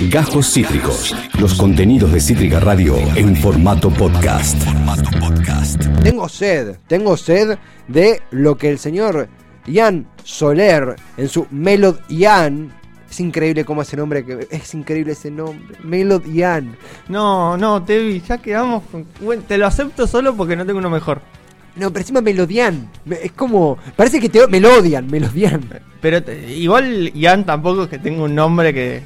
Gajos Cítricos. Los contenidos de Cítrica Radio en formato podcast. Tengo sed, tengo sed de lo que el señor Ian Soler en su Melod Ian. Es increíble cómo ese nombre, que es increíble ese nombre. Melod Ian. No, no, Tevi, ya quedamos con... Bueno, te lo acepto solo porque no tengo uno mejor. No, pero encima Melodian. Me- Es como. Parece que te melodian, melodian. Pero te- igual Ian tampoco es que tenga un nombre que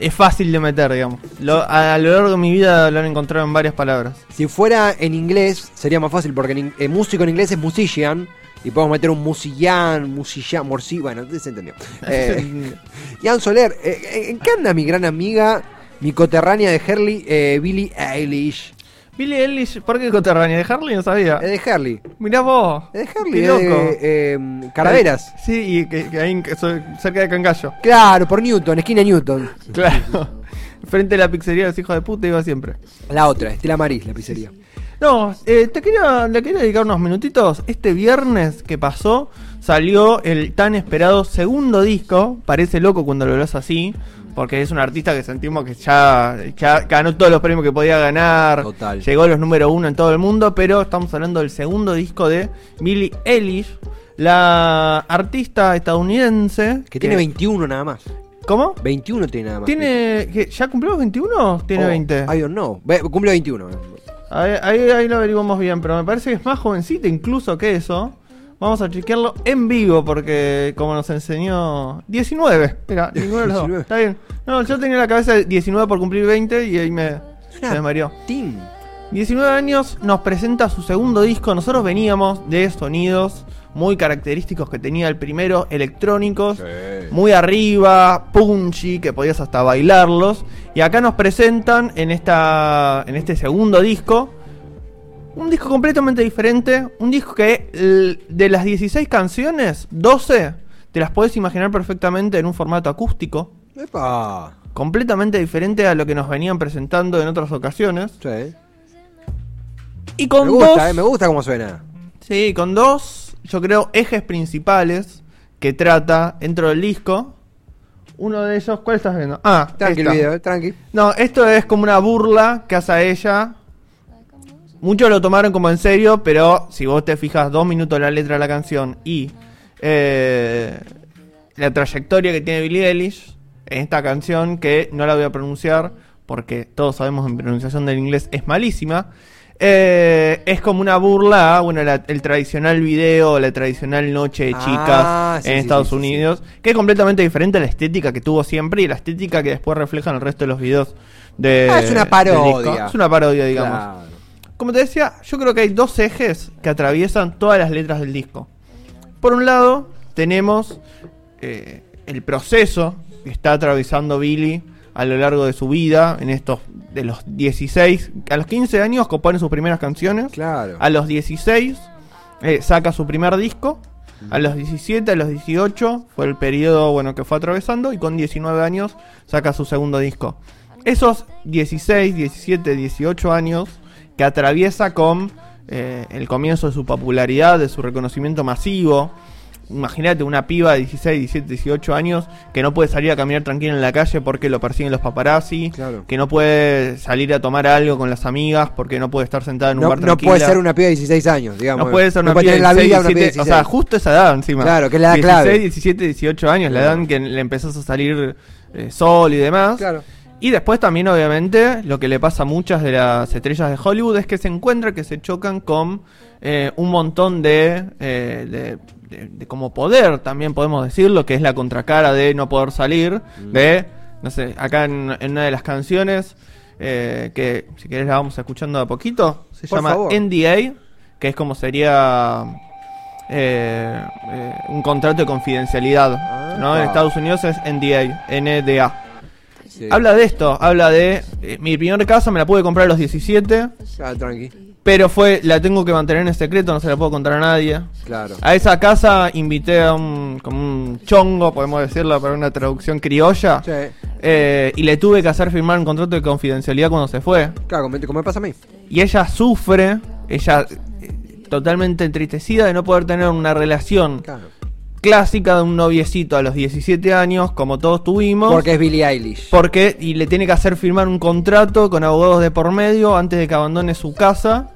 es fácil de meter, digamos. Lo- a, a lo largo de mi vida lo han encontrado en varias palabras. Si fuera en inglés, sería más fácil, porque en, en músico en inglés es musician. Y podemos meter un musillán, musillán, morci. Bueno, se entendió. Eh, Ian Soler, eh, ¿en qué anda mi gran amiga, mi coterránea de Herley, eh, Billie Eilish? Billy Eilish, ¿por qué coterránea? ¿De Harley? No sabía. Es de Herley. Mirá vos. Es de Herley, Qué es loco. de eh, Caraveras. Sí, y que, que ahí en- so- cerca de Cangallo. Claro, por Newton, esquina Newton. Claro. Frente a la pizzería de los hijos de puta iba siempre. La otra, Estela Maris, la pizzería. No, eh, te quería, le quería dedicar unos minutitos. Este viernes que pasó salió el tan esperado segundo disco. Parece loco cuando lo hablas así, porque es un artista que sentimos que ya, ya ganó todos los premios que podía ganar. Total. Llegó a los número uno en todo el mundo, pero estamos hablando del segundo disco de Billie Eilish, la artista estadounidense. Que tiene 21 nada más. ¿Cómo? 21 tiene nada más. ¿Tiene, que, ¿Ya cumplió los 21 o tiene Oh, 20? I don't know. Ve- Cumple 21. Ahí, ahí, ahí lo averiguamos bien, pero me parece que es más jovencita incluso que eso. Vamos a chequearlo en vivo porque, como nos enseñó, 19. Mira, ninguno de los dos. 19. Está bien. No, yo tenía en la cabeza de 19 por cumplir 20 y ahí me, se me mareó. Team. 19 años nos presenta su segundo disco. Nosotros veníamos de sonidos muy característicos que tenía el primero, electrónicos, muy arriba, punchy, que podías hasta bailarlos. Y acá nos presentan en, esta, en este segundo disco un disco completamente diferente. Un disco que de las 16 canciones, 12 te las puedes imaginar perfectamente en un formato acústico. Epa. Completamente diferente a lo que nos venían presentando en otras ocasiones. Sí. Y con Me gusta, dos. eh, me gusta cómo suena. Sí, con dos, yo creo, ejes principales que trata dentro del disco. Uno de ellos, ¿cuál estás viendo? Ah, Tranqui el esta. video, eh, tranqui. No, esto es como una burla que hace a ella. Muchos lo tomaron como en serio, pero si vos te fijas dos minutos la letra de la canción y eh, la trayectoria que tiene Billie Eilish en esta canción, que no la voy a pronunciar porque todos sabemos en pronunciación del inglés es malísima. eh, es como una burla bueno, la- el tradicional video, la tradicional noche de Ah, chicas sí, en sí, Estados sí. Unidos, que es completamente diferente a la estética que tuvo siempre y la estética que después refleja en el resto de los videos de Ah, es una parodia. Es una parodia, digamos. Claro. Como te decía, yo creo que hay dos ejes que atraviesan todas las letras del disco. Por un lado, tenemos eh, el proceso que está atravesando Billy a lo largo de su vida, en estos de los 16, a los 15 años compone sus primeras canciones, Claro. a los 16 eh, saca su primer disco, a los 17, a los 18 fue el periodo bueno que fue atravesando y con 19 años saca su segundo disco. Esos 16, 17, 18 años que atraviesa con eh, el comienzo de su popularidad, de su reconocimiento masivo. Imagínate una piba de 16, 17, 18 años que no puede salir a caminar tranquila en la calle porque lo persiguen los paparazzi, Claro. que no puede salir a tomar algo con las amigas porque no puede estar sentada en un No, bar no tranquila. puede ser una piba de 16 años, digamos. No puede ser una piba de tener la 16, vida una piba de 17, 16. O sea, justo esa edad encima. Claro, que es la edad 16, clave. 17, 18 años, la Claro. edad en que le empezás a salir eh, sol y demás. Claro. Y después también, obviamente, lo que le pasa a muchas de las estrellas de Hollywood es que se encuentran, que se chocan con eh, un montón de, eh, de, de- de como poder, también podemos decirlo, que es la contracara de no poder salir, Mm. de, no sé, acá en, en una de las canciones, eh, que si querés la vamos escuchando de a poquito, se Por llama favor. NDA, que es como sería eh, eh, un contrato de confidencialidad, ¿no? En Ah. Estados Unidos es NDA, NDA. Sí. Habla de esto, habla de eh, mi primer casa me la pude comprar a los 17, Ah, tranqui. pero fue la tengo que mantener en secreto, no se la puedo contar a nadie. Claro. A esa casa invité a un como un chongo, podemos decirlo para una traducción criolla, Sí. eh, y le tuve que hacer firmar un contrato de confidencialidad cuando se fue. Claro, como, como me pasa a mí. Y ella sufre, ella eh, totalmente entristecida de no poder tener una relación Claro. Clásica de un noviecito a los 17 años, como todos tuvimos. Porque es Billie Eilish. Porque, y le tiene que hacer firmar un contrato con abogados de por medio antes de que abandone su casa.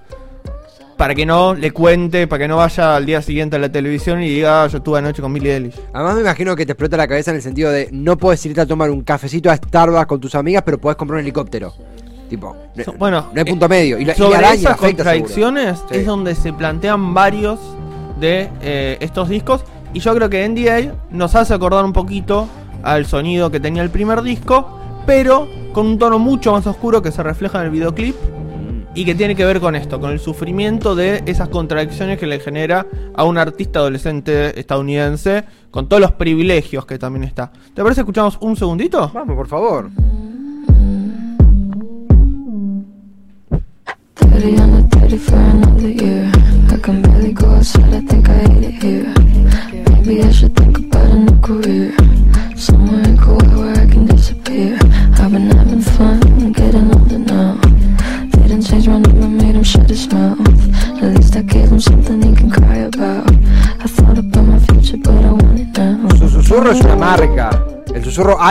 Para que no le cuente, para que no vaya al día siguiente a la televisión y diga, "Ah, yo estuve anoche con Billie Eilish. Además me imagino que te explota la cabeza en el sentido de no puedes irte a tomar un cafecito a Starbucks con tus amigas, pero puedes comprar un helicóptero. Tipo, no, bueno, no hay punto eh, medio. Y, la, y Sobre año esas afecta, contradicciones. Sí. es donde se plantean varios de eh, estos discos. Y yo creo que NDA nos hace acordar un poquito al sonido que tenía el primer disco, pero con un tono mucho más oscuro que se refleja en el videoclip y que tiene que ver con esto, con el sufrimiento de esas contradicciones que le genera a un artista adolescente estadounidense, con todos los privilegios que también está. ¿Te parece escuchamos un segundito? Vamos, por favor.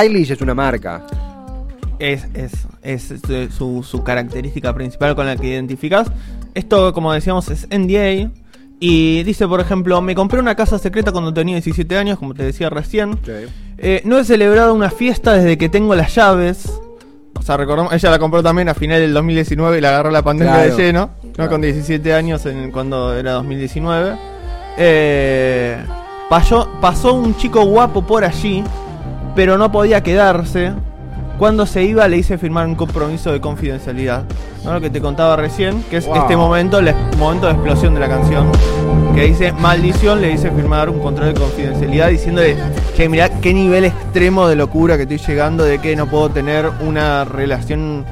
Eilish es una marca. Es, es, es, este, su, su característica principal con la que identificas. Esto, como decíamos, es NDA. Y dice, por ejemplo, me compré una casa secreta cuando tenía 17 años, como te decía recién. Eh, no he celebrado una fiesta desde que tengo las llaves. O sea, recordamos, ella la compró también a final del 2019 y la agarró la pandemia Claro. de lleno. Con 17 años en, cuando era 2019. Eh, pasó, pasó un chico guapo por allí, pero no podía quedarse. Cuando se iba le hice firmar un compromiso de confidencialidad. ¿no? Lo que te contaba recién, que es Wow. este momento, el momento de explosión de la canción. Que dice, maldición, le hice firmar un contrato de confidencialidad diciéndole, che, mirá qué nivel extremo de locura que estoy llegando de que no puedo tener una relación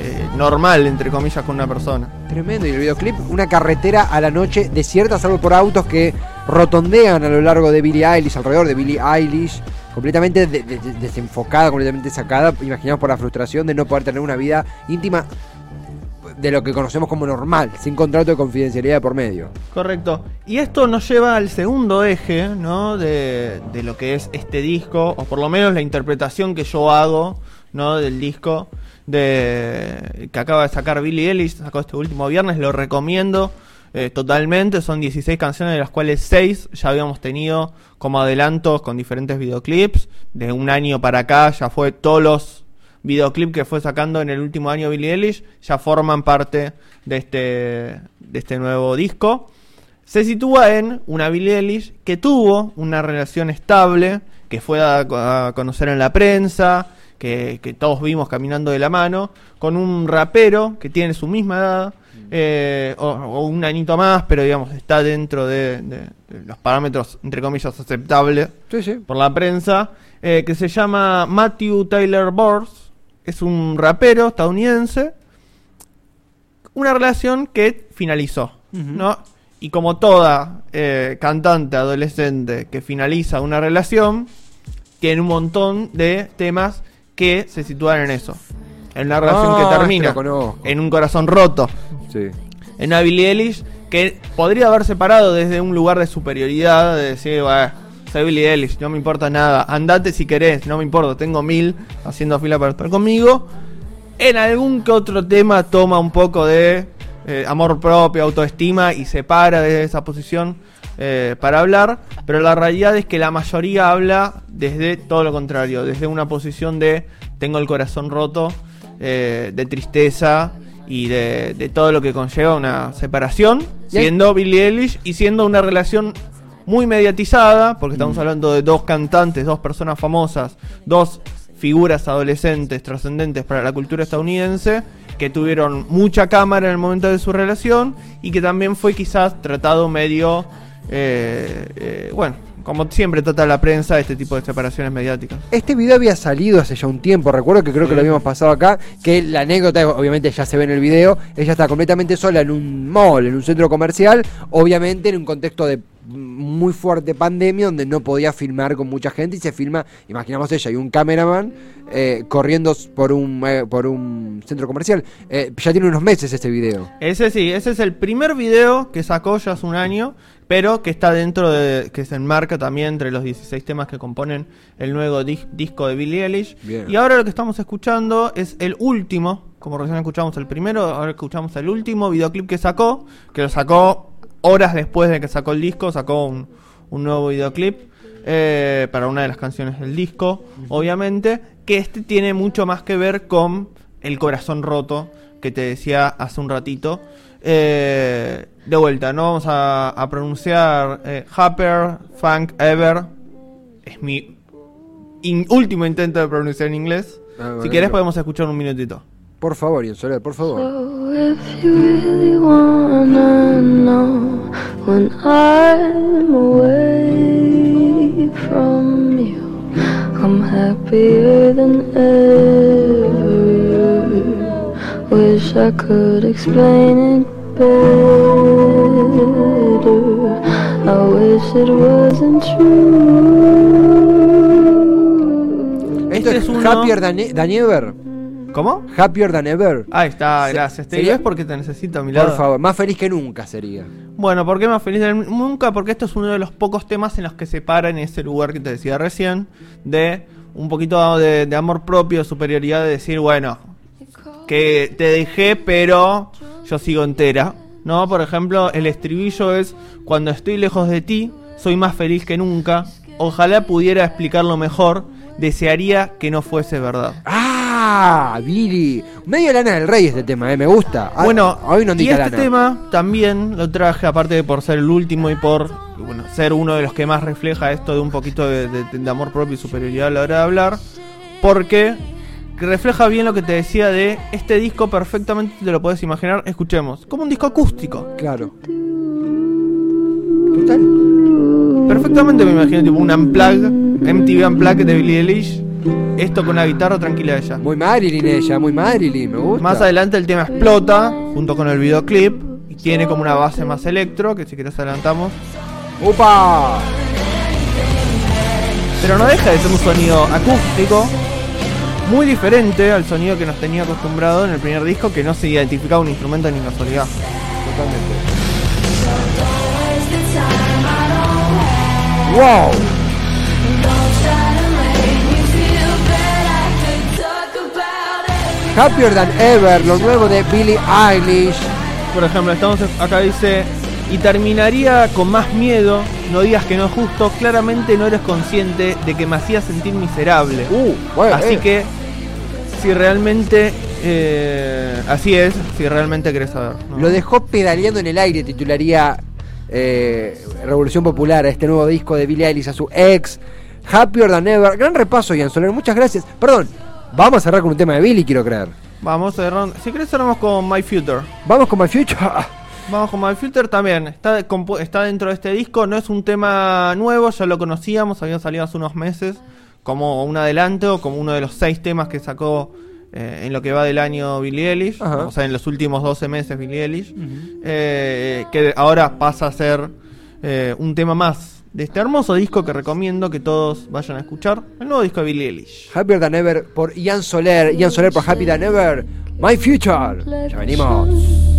eh, normal, entre comillas, con una persona. Tremendo. Y el videoclip, una carretera a la noche desierta, salvo por autos que rotondean a lo largo de Billie Eilish, alrededor de Billie Eilish, completamente de- de- de- desenfocada, completamente sacada. Imaginamos por la frustración de no poder tener una vida íntima de lo que conocemos como normal, sin contrato de confidencialidad de por medio. Correcto. Y esto nos lleva al segundo eje, ¿no? De, de lo que es este disco, o por lo menos la interpretación que yo hago, ¿no? Del disco de que acaba de sacar Billie Eilish, sacó este último viernes, lo recomiendo eh, totalmente. Son 16 canciones, de las cuales 6 ya habíamos tenido como adelantos con diferentes videoclips. De un año para acá ya fue todos los videoclip que fue sacando en el último año Billie Eilish ya forman parte de este, de este nuevo disco. Se sitúa en una Billie Eilish que tuvo una relación estable, que fue a, a conocer en la prensa, que, que todos vimos caminando de la mano, con un rapero que tiene su misma edad, eh, o, o un añito más, pero digamos está dentro de, de- de los parámetros, entre comillas, aceptables Sí, sí. por la prensa, eh, que se llama Matthew Taylor Bors. Es un rapero estadounidense. Una relación que finalizó, ¿no? Y como toda eh, cantante adolescente que finaliza una relación, tiene un montón de temas que se sitúan en eso. En una relación Ah, que este termina conozco. en un corazón roto, En una Billie Eilish que podría haber separado desde un lugar de superioridad, de decir, "Bah, soy Billie Eilish, no me importa nada, andate si querés, no me importa, tengo mil haciendo fila para estar conmigo. En algún que otro tema toma un poco de eh, amor propio, autoestima y se para de esa posición eh, para hablar, pero la realidad es que la mayoría habla desde todo lo contrario, desde una posición de tengo el corazón roto, eh, de tristeza y de, de todo lo que conlleva una separación, siendo Billie Eilish y siendo una relación muy mediatizada, porque estamos hablando de dos cantantes, dos personas famosas, dos figuras adolescentes trascendentes para la cultura estadounidense, que tuvieron mucha cámara en el momento de su relación y que también fue quizás tratado medio, eh, eh, bueno, como siempre trata la prensa este tipo de separaciones mediáticas. Este video había salido hace ya un tiempo, recuerdo que creo que lo habíamos pasado acá, que la anécdota obviamente ya se ve en el video, ella está completamente sola en un mall, en un centro comercial, obviamente en un contexto de muy fuerte pandemia donde no podía filmar con mucha gente y se filma, imaginamos ella y un cameraman eh, corriendo por un, eh, por un centro comercial. Eh, ya tiene unos meses este video. Ese sí, ese es el primer video que sacó ya hace un año, pero que está dentro de. que se enmarca también entre los 16 temas que componen el nuevo dis- disco de Billie Eilish. Bien. Y ahora lo que estamos escuchando es el último, como recién escuchamos el primero, ahora escuchamos el último videoclip que sacó, que lo sacó horas después de que sacó el disco, sacó un, un nuevo videoclip. eh, para una de las canciones del disco, obviamente, que este tiene mucho más que ver con el corazón roto que te decía hace un ratito. Eh, de vuelta, no vamos a, a pronunciar eh, Happier, Funk, Ever. Es mi in- último intento de pronunciar en inglés. Ah, si bueno. quieres podemos escuchar un minutito. Por favor, Soler, por favor. So when I'm away from you, I'm happier than ever. Wish I could explain it better. I wish it wasn't true. Esto Este es es uno- Happier than, than Ever. ¿Cómo? Happier than Ever. Ahí está, Se- gracias. Te sería- ves porque te necesito a mi lado. Por favor, más feliz que nunca sería. Bueno, ¿por qué más feliz del nunca? Porque esto es uno de los pocos temas en los que se para en ese lugar que te decía recién, de un poquito de, de amor propio, de superioridad, de decir, bueno, que te dejé, pero yo sigo entera. ¿No? Por ejemplo, el estribillo es, cuando estoy lejos de ti, soy más feliz que nunca. Ojalá pudiera explicarlo mejor, desearía que no fuese verdad. ¡Ah! Billy. Medio lana del rey este tema, ¿eh? Me gusta. Ah, Bueno, hoy no y este lana. tema también lo traje, aparte de por ser el último y por bueno, ser uno de los que más refleja esto de un poquito de, de- de amor propio y superioridad a la hora de hablar, porque refleja bien lo que te decía de este disco perfectamente te lo puedes imaginar, escuchemos, como un disco acústico. Claro. Total. Perfectamente me imagino tipo un unplug, MTV Unplugged de Billie Eilish, esto con una guitarra tranquila de ella. Muy Marilyn ella, muy Marilyn, me gusta. Más adelante el tema explota junto con el videoclip y tiene como una base más electro, que si querés adelantamos. ¡Upa! Pero no deja de ser un sonido acústico muy diferente al sonido que nos tenía acostumbrado en el primer disco, que no se identificaba un instrumento ni casualidad. Totalmente. ¡Wow! Happier Than Ever, lo nuevo de Billie Eilish. Por ejemplo, estamos acá dice, y terminaría con más miedo, no digas que no es justo, claramente no eres consciente de que me hacía sentir miserable. Uh, bueno, Así eh. que, si realmente, eh, así es, si realmente querés saber. ¿no? Lo dejó pedaleando en el aire, titularía eh, Revolución Popular, este nuevo disco de Billie Eilish, a su ex, Happier Than Ever. Gran repaso, Ian Soler, muchas gracias. Perdón, vamos a cerrar con un tema de Billie, quiero creer. Vamos, cerrando. si querés cerramos con My Future. Vamos con My Future. Vamos con My Future también. Está, está dentro de este disco. No es un tema nuevo, ya lo conocíamos. Había salido hace unos meses como un adelanto, como uno de los seis temas que sacó eh, en lo que va del año Billie Eilish. Ajá. O sea, en los últimos 12 meses Billie Eilish. Eh, que ahora pasa a ser eh, un tema más de este hermoso disco que recomiendo que todos vayan a escuchar. El nuevo disco de Billie Eilish. Happier Than Ever por Ian Soler. Ian Soler por Happy Than Ever. My Future. Ya venimos.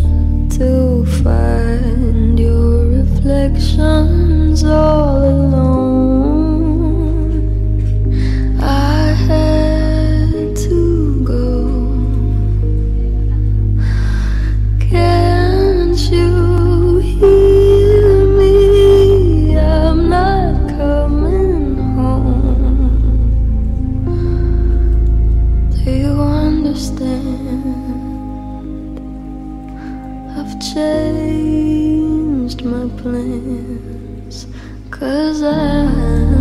to find your reflections all alone. Changed my plans Cause I